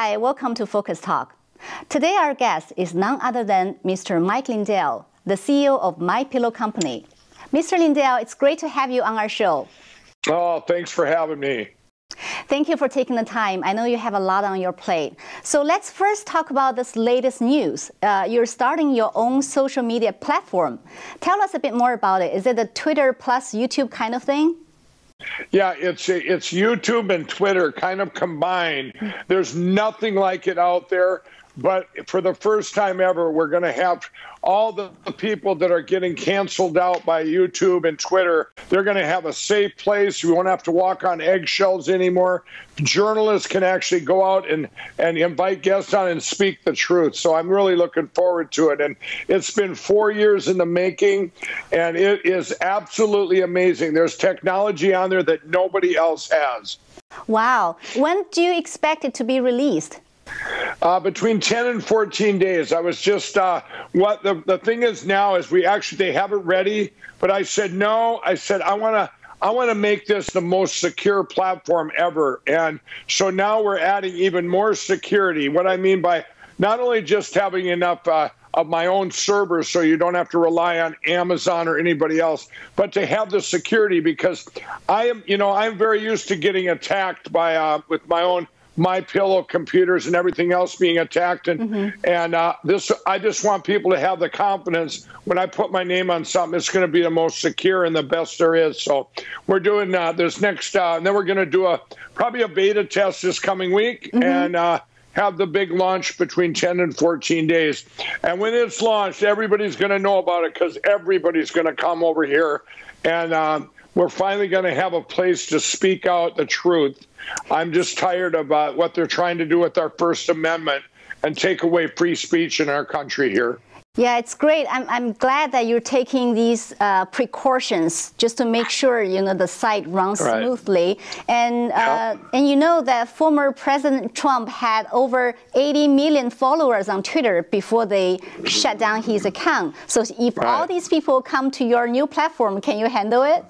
Hi, welcome to Focus Talk. Today our guest is none other than Mr. Mike Lindell, the CEO of My Pillow Company. Mr. Lindell, it's great to have you on our show. Oh, thanks for having me. Thank you for taking the time. I know you have a lot on your plate. So let's first talk about this latest news. Uh, you're starting your own social media platform. Tell us a bit more about it. Is it a Twitter plus YouTube kind of thing? Yeah, it's it's YouTube and Twitter kind of combined. There's nothing like it out there. But for the first time ever, we're going to have all the, people that are getting canceled out by YouTube and Twitter. They're going to have a safe place. We won't have to walk on eggshells anymore. Journalists can actually go out and, and invite guests on and speak the truth. So I'm really looking forward to it. And it's been four years in the making, and it is absolutely amazing. There's technology on there that nobody else has. Wow. When do you expect it to be released? Uh, between 10 and 14 days. I was just, uh, what the, the thing is now is we actually, they have it ready, but I said, no, I said, I want to, I want to make this the most secure platform ever. And so now we're adding even more security. What I mean by not only just having enough uh, of my own servers so you don't have to rely on Amazon or anybody else, but to have the security because I am, you know, I'm very used to getting attacked by uh, with my own my pillow computers and everything else being attacked and mm-hmm. and uh, this i just want people to have the confidence when i put my name on something it's going to be the most secure and the best there is so we're doing uh, this next uh, and then we're going to do a probably a beta test this coming week mm-hmm. and uh, have the big launch between 10 and 14 days. And when it's launched, everybody's going to know about it because everybody's going to come over here. And uh, we're finally going to have a place to speak out the truth. I'm just tired about what they're trying to do with our First Amendment and take away free speech in our country here. Yeah, it's great. I'm, I'm glad that you're taking these uh, precautions just to make sure you know the site runs right. smoothly. And uh, yep. and you know that former President Trump had over 80 million followers on Twitter before they shut down his account. So if right. all these people come to your new platform, can you handle it?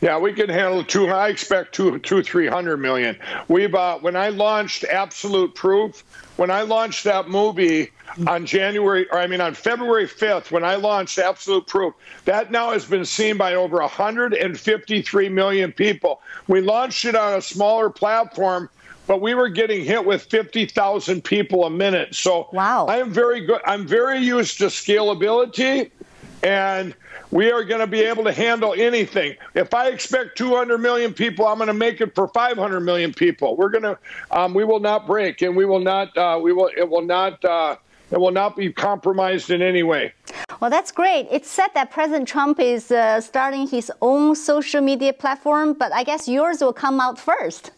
Yeah, we can handle two. I expect two, two, three hundred million. We've uh, when I launched Absolute Proof, when I launched that movie on January, or I mean on February fifth, when I launched Absolute Proof, that now has been seen by over 153 million people. We launched it on a smaller platform but we were getting hit with 50,000 people a minute. So wow. I am very good. I'm very used to scalability and we are going to be able to handle anything. If I expect 200 million people, I'm going to make it for 500 million people. We're going to, um, we will not break, and we will not, uh, we will, it will not. Uh, it will not be compromised in any way. Well, that's great. It's said that President Trump is uh, starting his own social media platform, but I guess yours will come out first.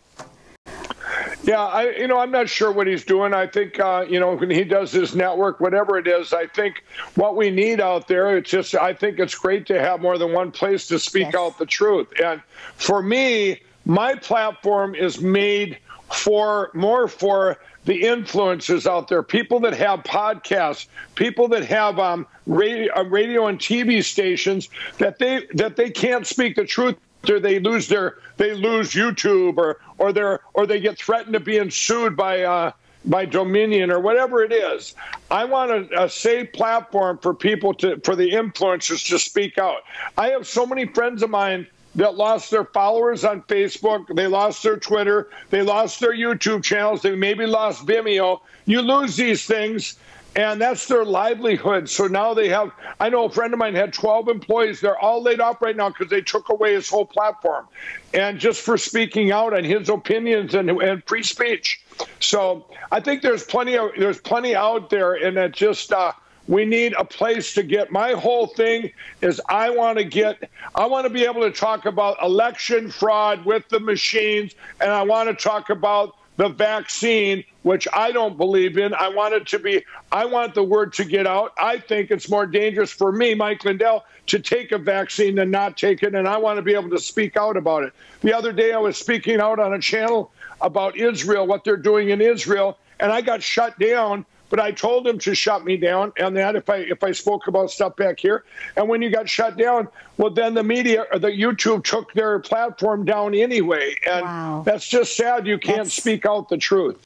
Yeah, I you know I'm not sure what he's doing. I think uh, you know when he does his network, whatever it is, I think what we need out there. It's just I think it's great to have more than one place to speak yes. out the truth. And for me, my platform is made for more for the influencers out there, people that have podcasts, people that have um, radio, uh, radio and TV stations that they that they can't speak the truth they lose their they lose YouTube or or they or they get threatened to being sued by uh, by Dominion or whatever it is. I want a, a, safe platform for people to for the influencers to speak out. I have so many friends of mine that lost their followers on Facebook, they lost their Twitter, they lost their YouTube channels, they maybe lost Vimeo. You lose these things and that's their livelihood. So now they have. I know a friend of mine had 12 employees. They're all laid off right now because they took away his whole platform, and just for speaking out on his opinions and, and free speech. So I think there's plenty of there's plenty out there, and it just. Uh, we need a place to get my whole thing is i want to get i want to be able to talk about election fraud with the machines and i want to talk about the vaccine, which I don't believe in. I want it to be, I want the word to get out. I think it's more dangerous for me, Mike Lindell, to take a vaccine than not take it, and I want to be able to speak out about it. The other day, I was speaking out on a channel about Israel, what they're doing in Israel, and I got shut down but I told him to shut me down, and that if I if I spoke about stuff back here, and when you got shut down, well, then the media or the YouTube took their platform down anyway, and wow. that's just sad. You can't that's... speak out the truth.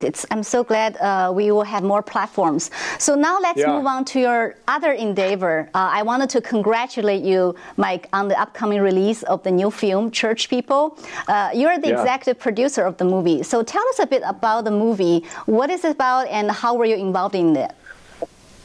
It's, I'm so glad uh, we will have more platforms. So now let's yeah. move on to your other endeavor. Uh, I wanted to congratulate you, Mike, on the upcoming release of the new film, Church People. Uh, you're the yeah. executive producer of the movie. So tell us a bit about the movie. What is it about and how were you involved in it?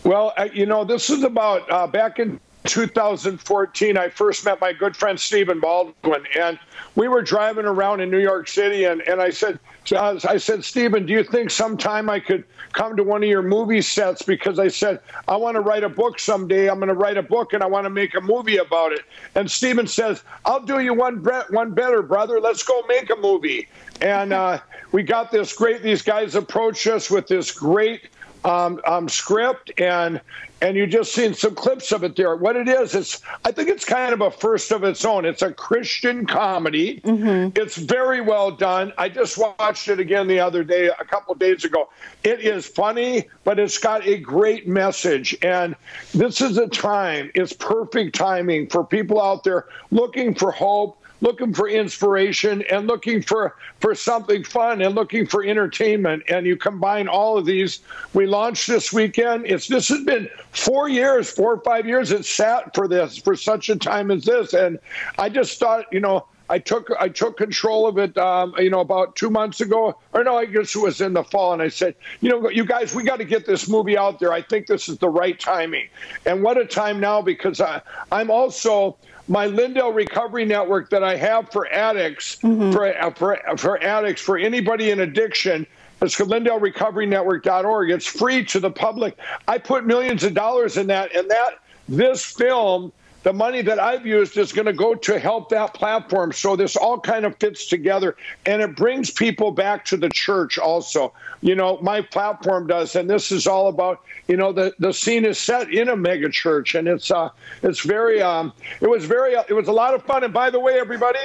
Well, uh, you know, this is about uh, back in 2014, I first met my good friend Stephen Baldwin, and we were driving around in New York City, and, and I said, I said, Stephen, do you think sometime I could come to one of your movie sets? Because I said, I want to write a book someday. I'm going to write a book, and I want to make a movie about it. And Stephen says, I'll do you one one better, brother. Let's go make a movie. And uh, we got this great. These guys approached us with this great um, um, script, and and you just seen some clips of it there. What it is, it's I think it's kind of a first of its own. It's a Christian comedy. Mm-hmm. It's very well done. I just watched it again the other day, a couple days ago. It is funny, but it's got a great message. And this is a time, it's perfect timing for people out there looking for hope looking for inspiration and looking for, for something fun and looking for entertainment. And you combine all of these. We launched this weekend. It's this has been four years, four or five years. It's sat for this for such a time as this. And I just thought, you know, I took I took control of it, um, you know, about two months ago, or no, I guess it was in the fall, and I said, you know, you guys, we got to get this movie out there. I think this is the right timing, and what a time now because I, I'm also my Lindell Recovery Network that I have for addicts, mm-hmm. for, uh, for, for addicts, for anybody in addiction. It's LindellRecoveryNetwork.org. It's free to the public. I put millions of dollars in that, and that this film the money that I've used is going to go to help that platform. So this all kind of fits together and it brings people back to the church also. You know, my platform does, and this is all about, you know, the, the scene is set in a mega church and it's uh it's very um it was very uh, it was a lot of fun. And by the way, everybody,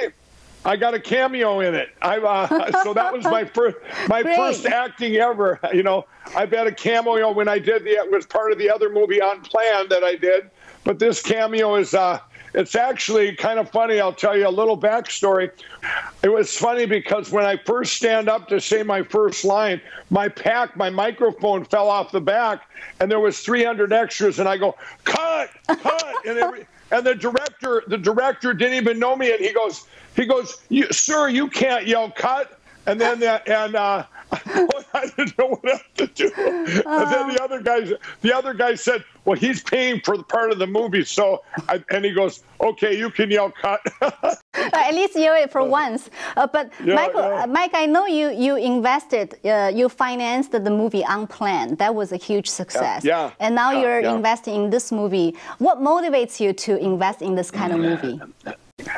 I got a cameo in it. I uh, so that was my first my Great. first acting ever. You know, I've had a cameo when I did the it was part of the other movie Unplanned that I did. But this cameo is uh, it's actually kind of funny. I'll tell you a little backstory. It was funny because when I first stand up to say my first line, my pack, my microphone fell off the back, and there was 300 extras, and I go, "Cut, cut!" and and the director, the director didn't even know me, and he goes, he goes, "Sir, you can't yell cut." And then that, and uh, I didn't know what else to do. Uh, and then the uh. other guy, the other guy said, "Well, he's paying for the part of the movie." So, I, and he goes, "Okay, you can yell cut." at least you it for once. Uh, but yeah, Michael, yeah. Uh, Mike, I know you you invested, uh, you financed the movie Unplanned. That was a huge success. Yeah. yeah. And now you're investing in this movie. What motivates you to invest in this kind of movie?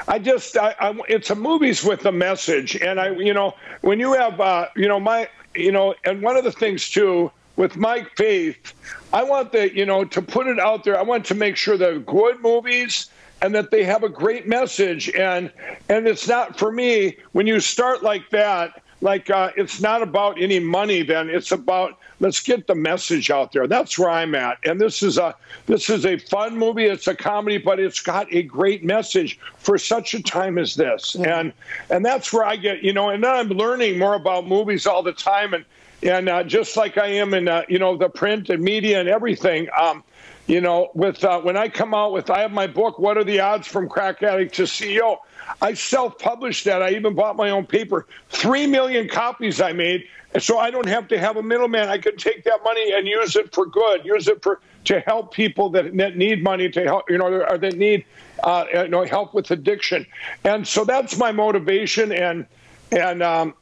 I just, I, I, it's a movies with a message, and I, you know, when you have, uh, you know, my, you know, and one of the things too with my faith, I want the, you know, to put it out there. I want to make sure they're good movies and that they have a great message, and and it's not for me when you start like that like uh, it's not about any money then it's about let's get the message out there. That's where i'm at. And this is a this is a fun movie it's a comedy but it's got a great message for such a time as this. Yeah. and and that's where i get you know and then i'm learning more about movies all the time. And and uh, just like i am in uh, you know the print and media and everything um, you know with uh, when i come out with i have my book what are the odds from crack addict to ceo I self published that. I even bought my own paper. Three million copies I made. So I don't have to have a middleman. I could take that money and use it for good, use it for to help people that, that need money to help, you know, or that need uh, you know help with addiction. And so that's my motivation. And and um,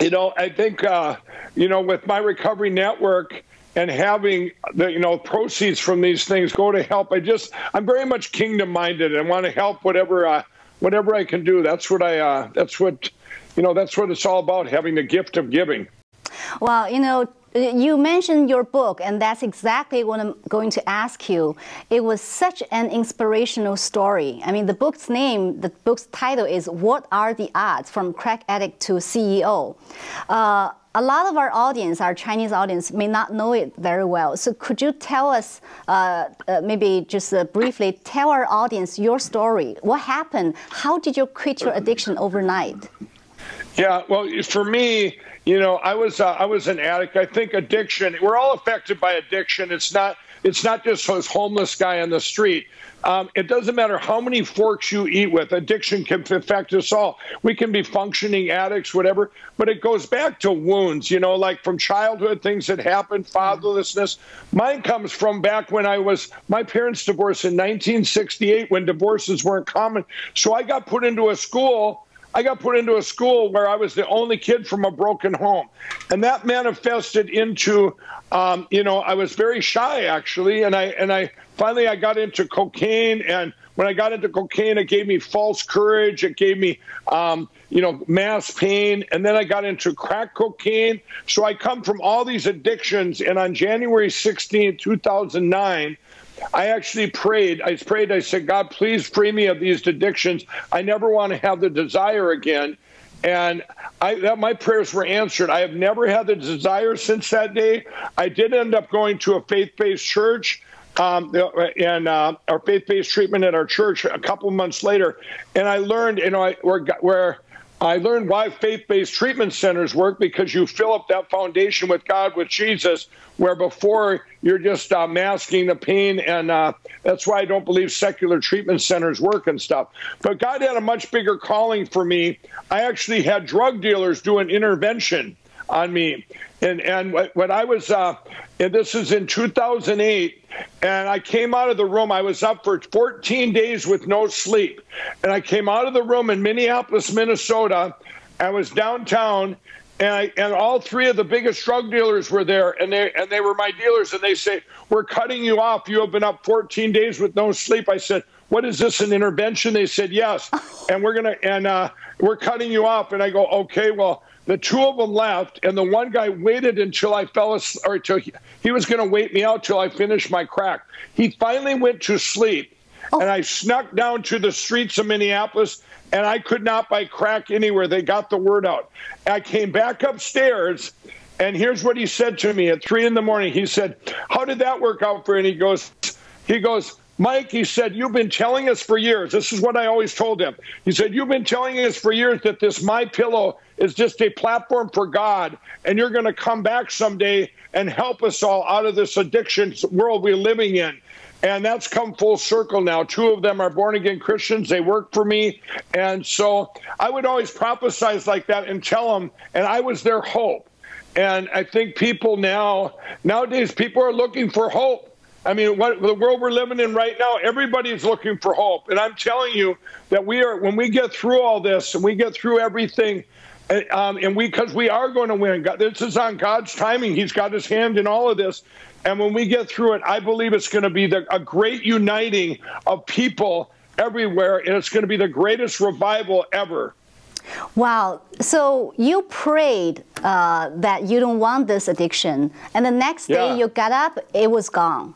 you know, I think uh, you know with my recovery network and having the you know proceeds from these things go to help. I just I'm very much kingdom minded and want to help whatever. Uh, whatever I can do. That's what I. Uh, that's what, you know. That's what it's all about. Having the gift of giving. Well, you know, you mentioned your book, and that's exactly what I'm going to ask you. It was such an inspirational story. I mean, the book's name, the book's title is "What Are the Odds from Crack Addict to CEO." Uh, a lot of our audience, our Chinese audience, may not know it very well. So could you tell us, uh, uh, maybe just uh, briefly, tell our audience your story? What happened? How did you quit your addiction overnight? Yeah, well, for me, you know, I was uh, I was an addict. I think addiction. We're all affected by addiction. It's not it's not just this homeless guy on the street. Um, it doesn't matter how many forks you eat with. Addiction can affect us all. We can be functioning addicts, whatever, but it goes back to wounds, you know, like from childhood, things that happened, fatherlessness. Mine comes from back when I was, my parents divorced in 1968 when divorces weren't common. So I got put into a school I got put into a school where I was the only kid from a broken home. And that manifested into, um, you know, I was very shy actually. And I, and I finally, I got into cocaine. And when I got into cocaine, it gave me false courage. It gave me, um, you know, mass pain. And then I got into crack cocaine. So I come from all these addictions. And on January 16, 2009, I actually prayed. I prayed. I said, God, please free me of these addictions. I never want to have the desire again. And I, that, my prayers were answered. I have never had the desire since that day. I did end up going to a faith based church. Um, and uh, our faith-based treatment at our church a couple months later, and I learned, you know, where, where I learned why faith based treatment centers work because you fill up that foundation with God, with Jesus, where before you're just uh, masking the pain. And uh, that's why I don't believe secular treatment centers work and stuff. But God had a much bigger calling for me. I actually had drug dealers do an intervention on me. And and when I was, uh, and this is in 2008, and I came out of the room. I was up for 14 days with no sleep, and I came out of the room in Minneapolis, Minnesota. I was downtown, and I, and all three of the biggest drug dealers were there, and they and they were my dealers, and they say, "We're cutting you off. You have been up 14 days with no sleep." I said, "What is this? An intervention?" They said, "Yes," and we're gonna and uh, we're cutting you off. And I go, "Okay, well." The two of them left, and the one guy waited until I fell asleep, or till he, he was going to wait me out till I finished my crack. He finally went to sleep, oh. and I snuck down to the streets of Minneapolis, and I could not buy crack anywhere. They got the word out. I came back upstairs, and here's what he said to me at three in the morning. He said, "How did that work out for you?" And he goes, he goes, Mike, he said, You've been telling us for years. This is what I always told him. He said, You've been telling us for years that this My Pillow is just a platform for God, and you're going to come back someday and help us all out of this addiction world we're living in. And that's come full circle now. Two of them are born again Christians. They work for me. And so I would always prophesize like that and tell them, and I was their hope. And I think people now, nowadays, people are looking for hope. I mean, what the world we're living in right now, everybody's looking for hope. And I'm telling you that we are, when we get through all this and we get through everything, um, and we, because we are going to win. God, this is on God's timing. He's got His hand in all of this. And when we get through it, I believe it's going to be the, a great uniting of people everywhere, and it's going to be the greatest revival ever. Wow. So you prayed uh, that you don't want this addiction, and the next day yeah. you got up, it was gone.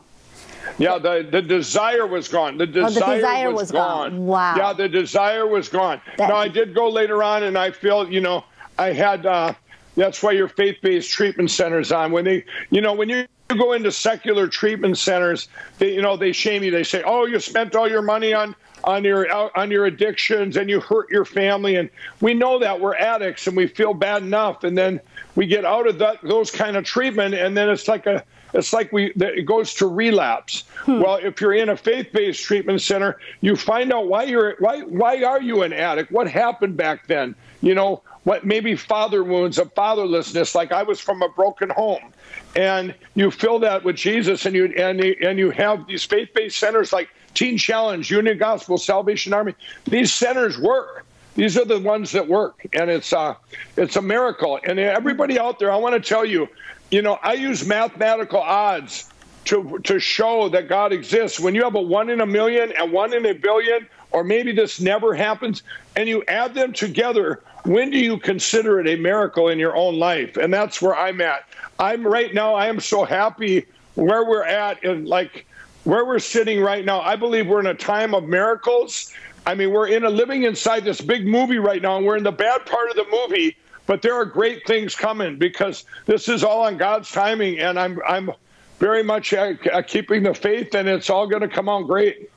Yeah, the, the desire was gone. The desire, oh, the desire was, was gone. gone. Wow. Yeah, the desire was gone. That, now, I did go later on, and I feel, you know, I had, uh, that's why your faith based treatment centers on. When they, you know, when you go into secular treatment centers, they, you know, they shame you. They say, oh, you spent all your money on on your on your addictions and you hurt your family and we know that we're addicts and we feel bad enough and then we get out of that those kind of treatment and then it's like a it's like we it goes to relapse. Hmm. Well, if you're in a faith-based treatment center, you find out why you're why why are you an addict? What happened back then? You know, what maybe father wounds of fatherlessness, like I was from a broken home, and you fill that with Jesus, and you and and you have these faith-based centers like Teen Challenge, Union Gospel, Salvation Army. These centers work. These are the ones that work, and it's uh, it's a miracle. And everybody out there, I want to tell you, you know, I use mathematical odds to to show that God exists. When you have a one in a million and one in a billion, or maybe this never happens, and you add them together, when do you consider it a miracle in your own life? And that's where I'm at. I'm right now. I am so happy where we're at, and like where we're sitting right now. I believe we're in a time of miracles. I mean, we're in a living inside this big movie right now, and we're in the bad part of the movie but there are great things coming because this is all on God's timing, and I'm I'm very much uh, uh keeping the faith, and it's all going to come out great.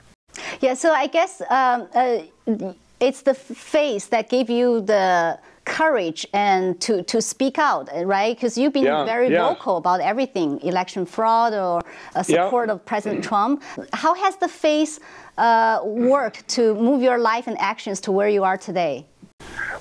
Yeah, so I guess um, uh, it's the faith that gave you the courage and to, to speak out, right? Because you've been yeah, very yeah. vocal about everything, election fraud or uh, support yeah. of President Trump. How has the face uh, worked to move your life and actions to where you are today?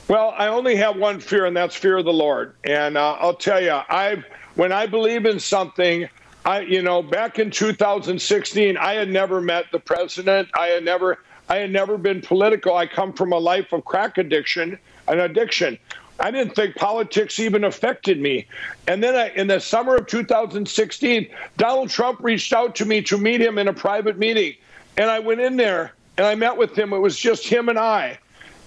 Well, I only have one fear, and that's fear of the Lord. And uh, I'll tell you, I when I believe in something, I you know back in 2016, I had never met the president. I had never I had never been political. I come from a life of crack addiction, an addiction. I didn't think politics even affected me. And then I, in the summer of 2016, Donald Trump reached out to me to meet him in a private meeting. And I went in there and I met with him. It was just him and I.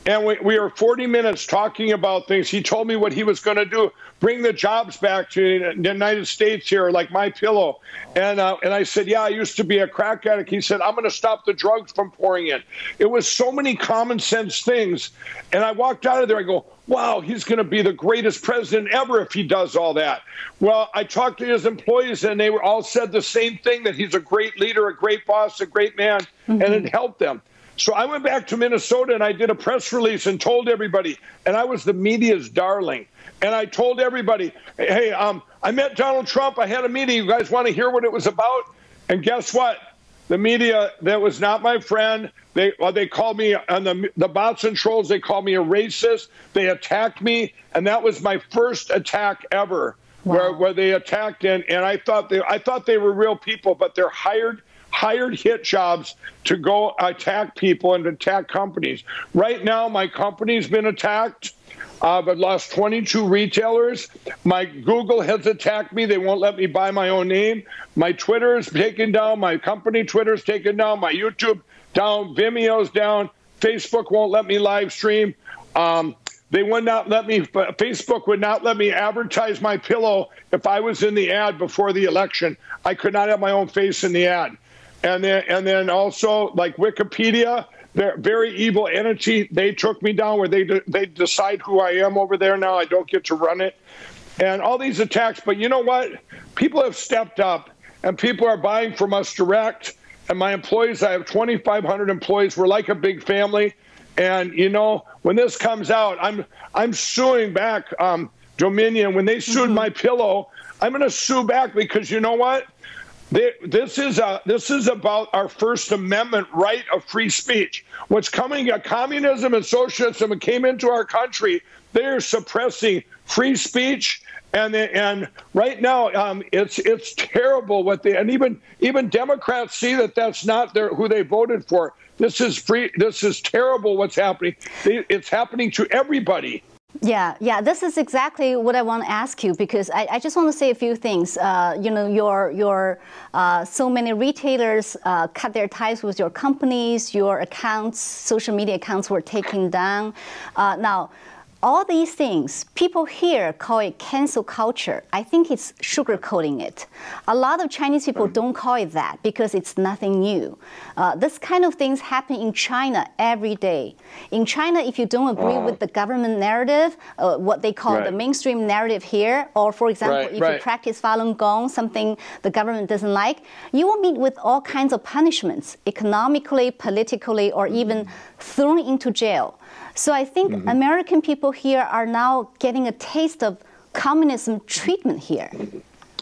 And we, we were 40 minutes talking about things. He told me what he was going to do, bring the jobs back to the United States here, like my pillow. And uh, and I said, yeah, I used to be a crack addict. He said, I'm going to stop the drugs from pouring in. It was so many common sense things. And I walked out of there. I go, wow, he's going to be the greatest president ever if he does all that. Well, I talked to his employees, and they were all said the same thing that he's a great leader, a great boss, a great man, mm-hmm. and it helped them. So I went back to Minnesota and I did a press release and told everybody, and I was the media's darling. And I told everybody, hey, um, I met Donald Trump. I had a meeting. You guys want to hear what it was about? And guess what? The media that was not my friend. They well, they called me on the the bots and trolls. They called me a racist. They attacked me, and that was my first attack ever, wow. where where they attacked and and I thought they I thought they were real people, but they're hired hired hit jobs to go attack people and attack companies. Right now, my company's been attacked. I've lost 22 retailers. My Google has attacked me. They won't let me buy my own name. My Twitter is taken down. My company Twitter is taken down. My YouTube down. Vimeo's down. Facebook won't let me live stream. Um, they would not let me, Facebook would not let me advertise my pillow if I was in the ad before the election. I could not have my own face in the ad and then and then also like Wikipedia, they're very evil entity. They took me down where they de- they decide who I am over there now. I don't get to run it, and all these attacks. But you know what? People have stepped up, and people are buying from us direct. And my employees, I have 2,500 employees. We're like a big family. And you know, when this comes out, I'm I'm suing back um, Dominion. When they sued mm-hmm. my pillow, I'm going to sue back because you know what? This is a, this is about our First Amendment right of free speech. What's coming? Uh, communism and socialism came into our country. They are suppressing free speech, and and right now um, it's it's terrible what they and even even Democrats see that that's not their who they voted for. This is free. This is terrible. What's happening? It's happening to everybody. Yeah, yeah, this is exactly what I want to ask you because I, I just want to say a few things. Uh, you know, your your uh, so many retailers uh, cut their ties with your companies, your accounts, social media accounts were taken down. Uh, now all these things, people here call it cancel culture. I think it's sugarcoating it. A lot of Chinese people don't call it that because it's nothing new. Uh, this kind of things happen in China every day. In China, if you don't agree uh, with the government narrative, uh, what they call right. the mainstream narrative here, or for example, right, if right. you practice Falun Gong, something the government doesn't like, you will meet with all kinds of punishments, economically, politically, or even thrown into jail. So I think mm-hmm. American people here are now getting a taste of communism treatment here.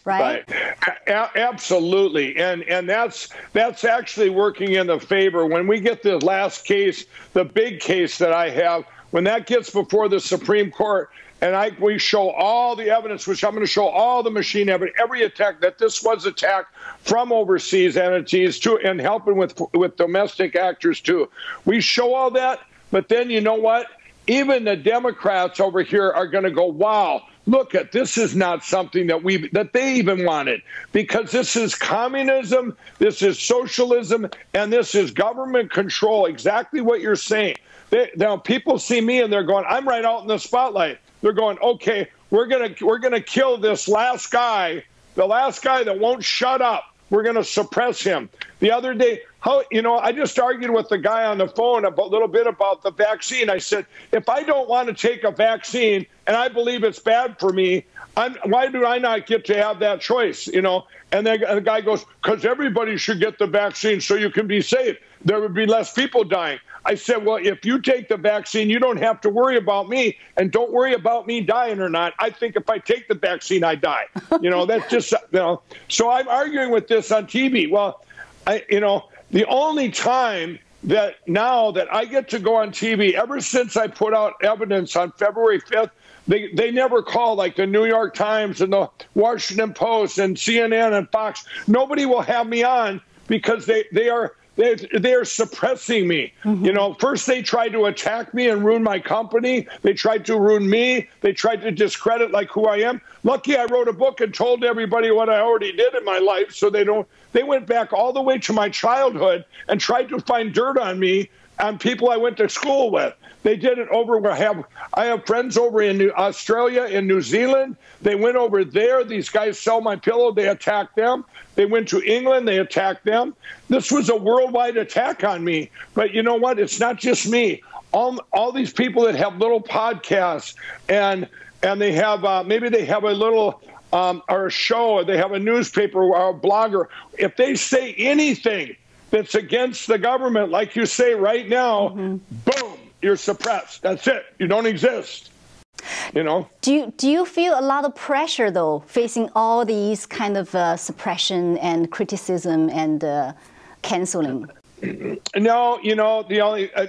Right? right. Absolutely, and and that's that's actually working in the favor. When we get the last case, the big case that I have, when that gets before the Supreme Court, and I we show all the evidence, which I'm going to show all the machine evidence, every attack that this was attacked from overseas entities too, and helping with with domestic actors too. We show all that but then you know what? Even the Democrats over here are going to go, wow, look at this is not something that we that they even wanted. Because this is communism this is socialism and this is government control exactly what you're saying. They, now people see me and they're going i'm right out in the spotlight. They're going okay we're gonna we're gonna kill this last guy the last guy that won't shut up we're going to suppress him. The other day, how you know, I just argued with the guy on the phone a little bit about the vaccine. I said, if I don't want to take a vaccine and I believe it's bad for me, I'm, why do I not get to have that choice? You know, and then the guy goes, because everybody should get the vaccine so you can be safe. There would be less people dying. I said, well, if you take the vaccine, you don't have to worry about me, and don't worry about me dying or not. I think if I take the vaccine, I die. You know, that's just you know. So I'm arguing with this on TV. Well, I you know the only time that now that I get to go on TV, ever since I put out evidence on February 5th, they, they never call like the New York Times and the Washington Post and CNN and Fox. Nobody will have me on because they, they are they, they're suppressing me. Mm-hmm. You know, first they tried to attack me and ruin my company. They tried to ruin me. They tried to discredit like who I am. Lucky I wrote a book and told everybody what I already did in my life, so they don't. They went back all the way to my childhood and tried to find dirt on me on people I went to school with. They did it over. I have I have friends over in New, Australia in New Zealand. They went over there. These guys sell my pillow. They attacked them. They went to England. They attacked them. This was a worldwide attack on me. But you know what? It's not just me. All all these people that have little podcasts and and they have uh, maybe they have a little um, or a show or they have a newspaper or a blogger. If they say anything that's against the government, like you say right now, mm-hmm. boom, you're suppressed. That's it. You don't exist. You know. Do you do you feel a lot of pressure though, facing all these kind of uh, suppression and criticism and uh, canceling? No, you know the only uh,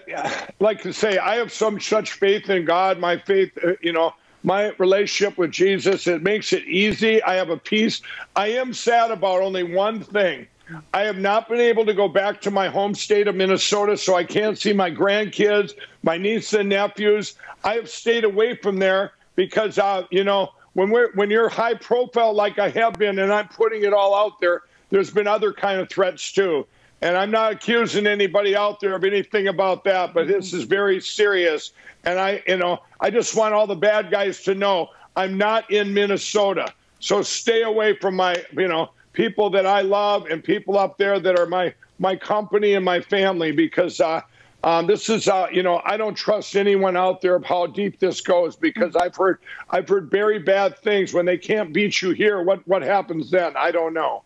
like to say I have some such faith in God. My faith, uh, you know, my relationship with Jesus, it makes it easy. I have a peace. I am sad about only one thing I have not been able to go back to my home state of Minnesota, so I can't see my grandkids, my nieces and nephews. I have stayed away from there because, uh, you know, when we're when you're high profile like I have been, and I'm putting it all out there, there's been other kind of threats too. And I'm not accusing anybody out there of anything about that, but this is very serious. And I, you know, I just want all the bad guys to know I'm not in Minnesota. So stay away from my, you know, people that I love and people up there that are my my company and my family because uh, um, this is uh, you know I don't trust anyone out there of how deep this goes because I've heard I've heard very bad things when they can't beat you here. What what happens then? I don't know.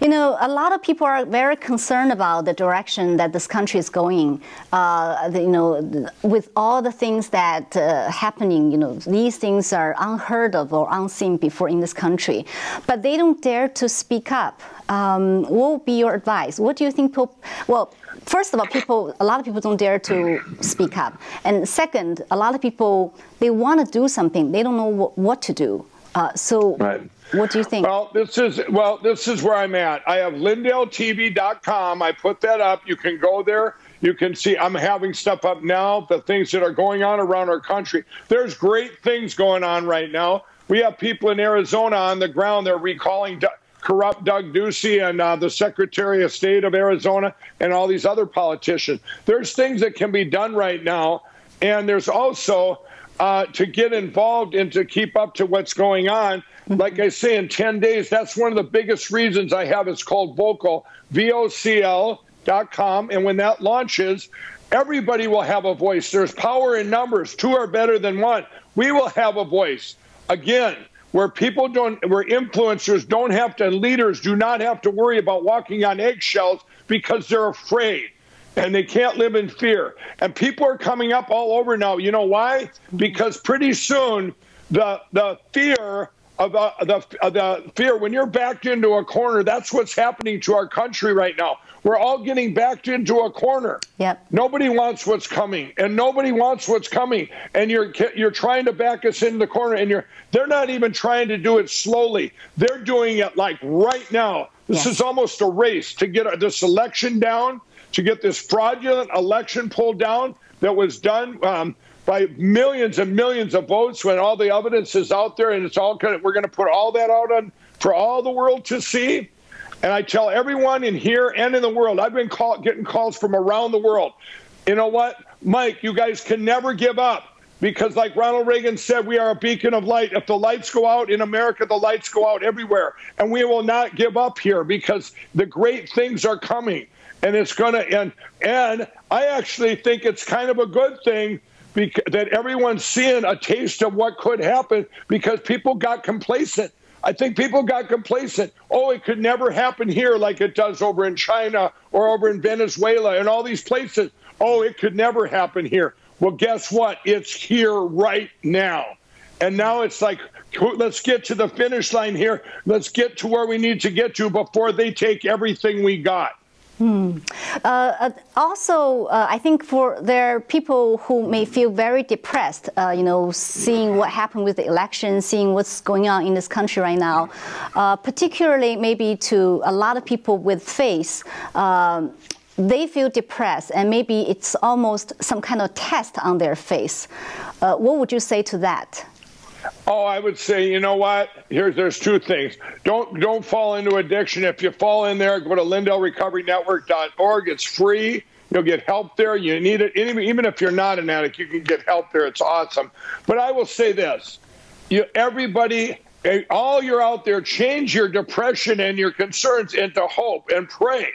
You know, a lot of people are very concerned about the direction that this country is going. Uh, the, you know, with all the things that uh, happening, you know, these things are unheard of or unseen before in this country, but they don't dare to speak up. Um, what would be your advice? What do you think? People, well, first of all, people, a lot of people don't dare to speak up, and second, a lot of people they want to do something, they don't know what to do. Uh, so. Right what do you think? Well, this is well, this is where I'm at. I have LindellTV.com. I put that up. You can go there. You can see I'm having stuff up now. The things that are going on around our country. There's great things going on right now. We have people in Arizona on the ground. They're recalling corrupt Doug Ducey and uh, the Secretary of State of Arizona and all these other politicians. There's things that can be done right now, and there's also uh, to get involved and to keep up to what's going on. Like I say, in 10 days, that's one of the biggest reasons I have. It's called Vocl, V O C L dot com. And when that launches, everybody will have a voice. There's power in numbers. Two are better than one. We will have a voice. Again, where people don't, where influencers don't have to, leaders do not have to worry about walking on eggshells because they're afraid and they can't live in fear. And people are coming up all over now. You know why? Because pretty soon the the fear of the, the, the fear when you're backed into a corner, that's what's happening to our country right now. We're all getting backed into a corner. Yep. Nobody wants what's coming, and nobody wants what's coming. And you're you're trying to back us into the corner, and you're they're not even trying to do it slowly. They're doing it like right now. This yes. is almost a race to get this election down to get this fraudulent election pulled down that was done um, by millions and millions of votes when all the evidence is out there and it's all of, we're going to put all that out on for all the world to see. And I tell everyone in here and in the world, I've been call, getting calls from around the world. You know what, Mike? You guys can never give up because, like Ronald Reagan said, we are a beacon of light. If the lights go out in America, the lights go out everywhere. And we will not give up here because the great things are coming and it's going to end. And I actually think it's kind of a good thing because, that everyone's seeing a taste of what could happen because people got complacent. I think people got complacent. Oh, it could never happen here like it does over in China or over in Venezuela and all these places. oh, it could never happen here. Well, guess what? It's here right now. And now it's like, let's get to the finish line here. Let's get to where we need to get to before they take everything we got. Hmm. Uh, uh, also, uh, I think for there are people who may feel very depressed, uh, you know, seeing what happened with the election, seeing what's going on in this country right now, uh, particularly maybe to a lot of people with faith. Um, they feel depressed, and maybe it's almost some kind of test on their face. Uh, what would you say to that? Oh, I would say, you know what? Here's there's two things. Don't don't fall into addiction. If you fall in there, go to LindellRecoverynetwork.org. It's free. You'll get help there. You need it. Even if you're not an addict, you can get help there. It's awesome. But I will say this: you, everybody, eh, all you're out there, change your depression and your concerns into hope and pray.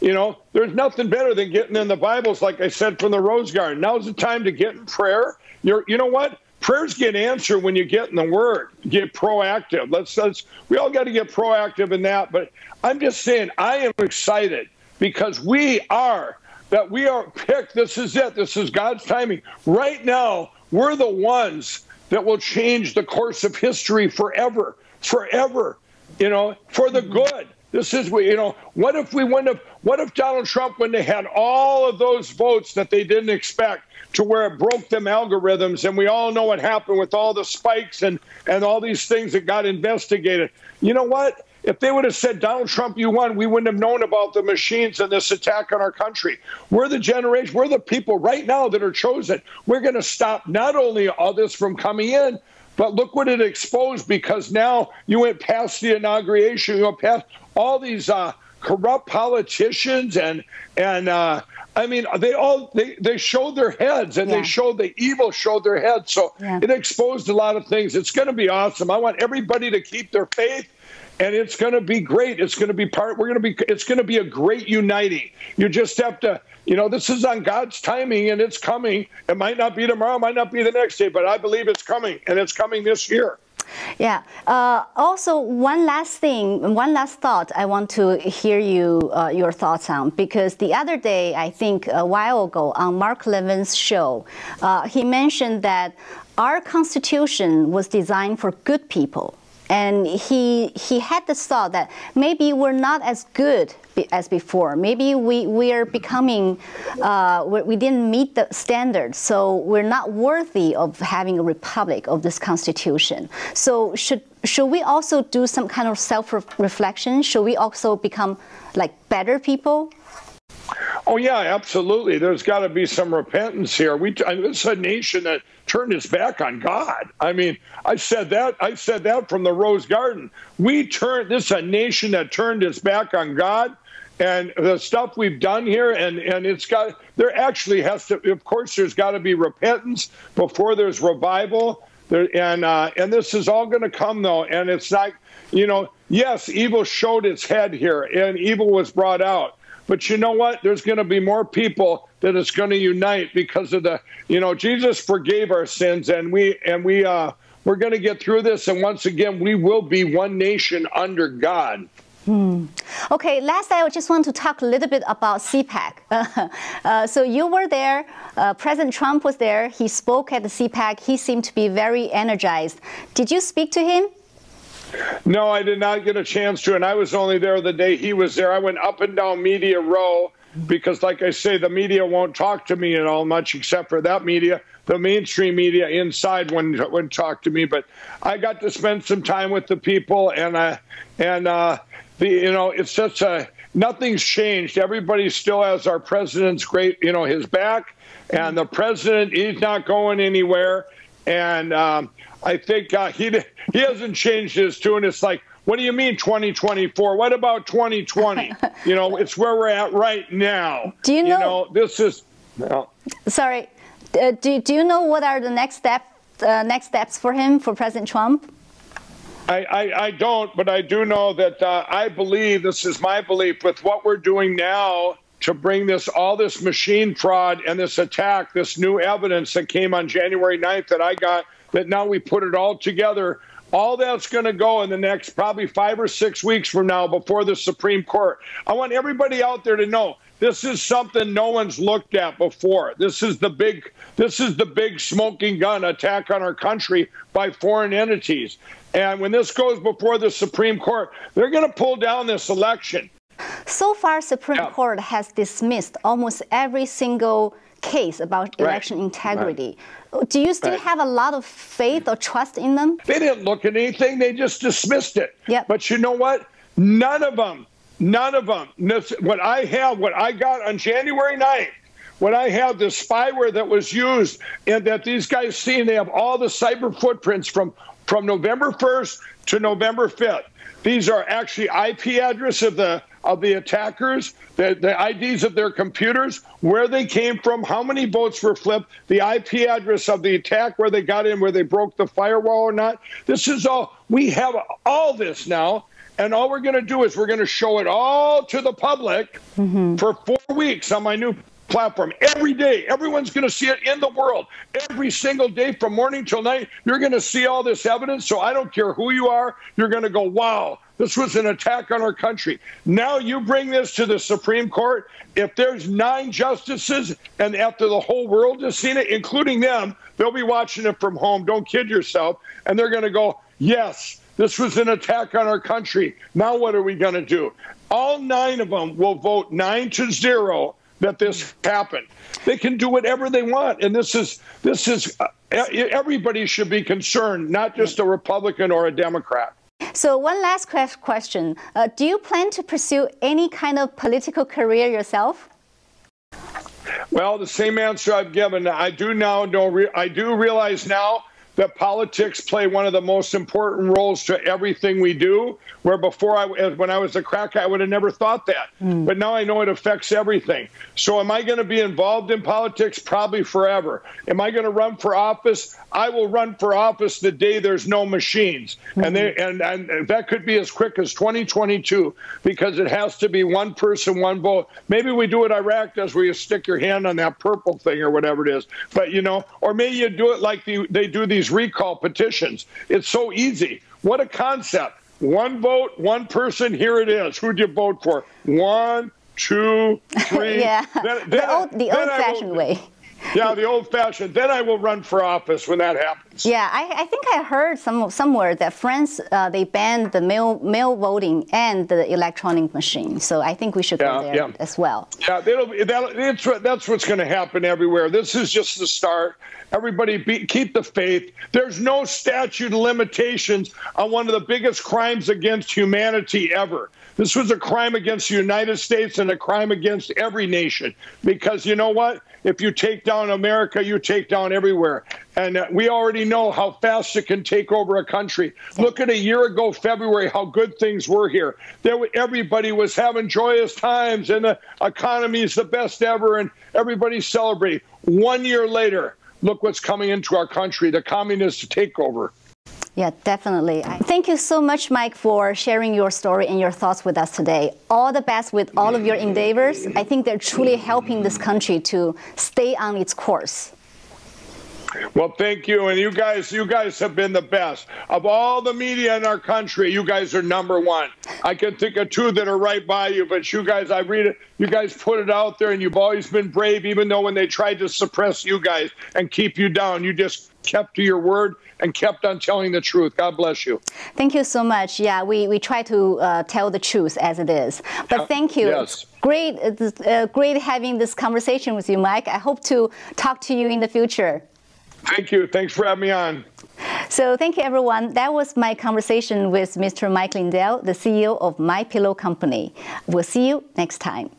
You know, there's nothing better than getting in the Bibles, like I said from the Rose Garden. Now's the time to get in prayer. You're, you know what? Prayers get answered when you get in the word get proactive. Let's let's we all got to get proactive in that but i'm just saying i am excited because we are that we are picked this is it. This is god's timing. Right now we're the ones that will change the course of history forever forever you know for the good. This is what, you know what if we wouldn't have what if donald trump when they had all of those votes that they didn't expect to where it broke them algorithms. And we all know what happened with all the spikes and, and all these things that got investigated. You know what? If they would have said, Donald Trump, you won, we wouldn't have known about the machines and this attack on our country. We're the generation, we're the people right now that are chosen. We're going to stop not only all this from coming in, but look what it exposed because now you went past the inauguration, you went past all these uh, corrupt politicians and and uh, I mean, they all they, they showed their heads and yeah. they showed the evil showed their heads. So yeah. it exposed a lot of things. It's going to be awesome. I want everybody to keep their faith and it's going to be great. It's going to be part. We're going to be. It's going to be a great uniting. You just have to. You know, this is on God's timing, and it's coming. It might not be tomorrow, might not be the next day, but I believe it's coming, and it's coming this year. Yeah. Uh, also, one last thing, one last thought I want to hear you uh, your thoughts on because the other day, I think a while ago on Mark Levin's show, uh, he mentioned that our Constitution was designed for good people and he he had the thought that maybe we're not as good as before. Maybe we we are becoming uh, we didn't meet the standards, so we're not worthy of having a republic of this constitution. So should should we also do some kind of self reflection? Should we also become like better people? Oh yeah, absolutely. There's got to be some repentance here. We it's a nation that turned its back on God. I mean, I said that. I said that from the Rose Garden. We turned. This is a nation that turned its back on God, and the stuff we've done here, and and it's got. There actually has to. Of course, there's got to be repentance before there's revival. There, and uh, and this is all going to come though, and it's not. You know, yes, evil showed its head here, and evil was brought out but you know what? There's going to be more people that it's going to unite because of the, you know, Jesus forgave our sins, and we and we uh, we're going to get through this. And once again, we will be one nation under God. Hmm. Okay, last I just want to talk a little bit about CPAC. uh, so you were there, uh, President Trump was there, he spoke at the CPAC, he seemed to be very energized. Did you speak to him? No, I did not get a chance to, and I was only there the day he was there. I went up and down Media Row because, like I say, the media won't talk to me at all much, except for that media. The mainstream media inside wouldn't, wouldn't talk to me, but I got to spend some time with the people, and I, and uh, the you know it's such a nothing's changed. Everybody still has our president's great you know his back, and the president he's not going anywhere, and. Um, I think uh, he he hasn't changed his tune. It's like, what do you mean 2024? What about 2020? you know, it's where we're at right now. Do you know? You know this is. Well, sorry. Uh, do Do you know what are the next step uh, next steps for him for President Trump? I, I, I don't, but I do know that uh, I believe this is my belief with what we're doing now to bring this all this machine fraud and this attack, this new evidence that came on January 9th that I got that now we put it all together. All that's going to go in the next probably five or six weeks from now before the Supreme Court. I want everybody out there to know this is something no one's looked at before. This is the big this is the big smoking gun attack on our country by foreign entities. And when this goes before the Supreme Court, they're going to pull down this election. So far, Supreme yeah. Court has dismissed almost every single case about election right. integrity. Right. Do you still right. have a lot of faith or trust in them? They didn't look at anything, they just dismissed it. Yep. But you know what? None of them, none of them, what I have, what I got on January 9th, what I have the spyware that was used and that these guys seen, they have all the cyber footprints from, from November 1st to November 5th. These are actually IP address of the of the attackers, the, the IDs of their computers, where they came from, how many votes were flipped, the IP address of the attack, where they got in, where they broke the firewall or not. This is all, we have all this now. And all we're going to do is we're going to show it all to the public mm-hmm. for four weeks on my new platform every day. Everyone's going to see it in the world every single day from morning till night. You're going to see all this evidence. So I don't care who you are. You're going to go, wow, this was an attack on our country. Now you bring this to the Supreme Court. If there's nine justices and after the whole world has seen it, including them, they'll be watching it from home. Don't kid yourself. And they're going to go, yes, this was an attack on our country. Now what are we going to do? All nine of them will vote nine to zero that this happened. They can do whatever they want, and this is this is uh, everybody should be concerned, not just a Republican or a Democrat. So one last question: uh, Do you plan to pursue any kind of political career yourself? Well, the same answer I've given. I do now know. I do realize now that politics play one of the most important roles to everything we do. Where before, I, when I was a crack, I would have never thought that. Mm. But now I know it affects everything. So, am I going to be involved in politics? Probably forever. Am I going to run for office? I will run for office the day there's no machines, mm-hmm. and they and, and that could be as quick as 2022 because it has to be one person, one vote. Maybe we do it Iraq does, where you stick your hand on that purple thing or whatever it is. But you know, or maybe you do it like the, they do these recall petitions. It's so easy. What a concept! One vote, one person. Here it is. Who'd you vote for? One, two, three. yeah, then, then the old, the old-fashioned way. Yeah, the old fashioned. Then I will run for office when that happens. Yeah, I, I think I heard some somewhere that France uh, they banned the mail mail voting and the electronic machine. So I think we should yeah, go there yeah. as well. Yeah, that'll, that, that's what's going to happen everywhere. This is just the start. Everybody be, keep the faith. There's no statute of limitations on one of the biggest crimes against humanity ever. This was a crime against the United States and a crime against every nation. Because you know what? If you take down America, you take down everywhere. And uh, we already know how fast it can take over a country. Look at a year ago, February, how good things were here. There, everybody was having joyous times, and the economy is the best ever, and everybody's celebrating. One year later, look what's coming into our country the communist takeover. Yeah, definitely. Thank you so much, Mike, for sharing your story and your thoughts with us today. All the best with all of your endeavors. I think they're truly helping this country to stay on its course. Well, thank you, and you guys, you guys have been the best of all the media in our country. You guys are number one. I can think of two that are right by you, but you guys, I read it. You guys put it out there, and you've always been brave, even though when they tried to suppress you guys and keep you down, you just kept to your word and kept on telling the truth. God bless you. Thank you so much. Yeah, we, we try to uh, tell the truth as it is. But thank you. Yes. Great, uh, great having this conversation with you, Mike. I hope to talk to you in the future. Thank you. Thanks for having me on. So thank you, everyone. That was my conversation with Mr. Mike Lindell, the CEO of My Pillow Company. We'll see you next time.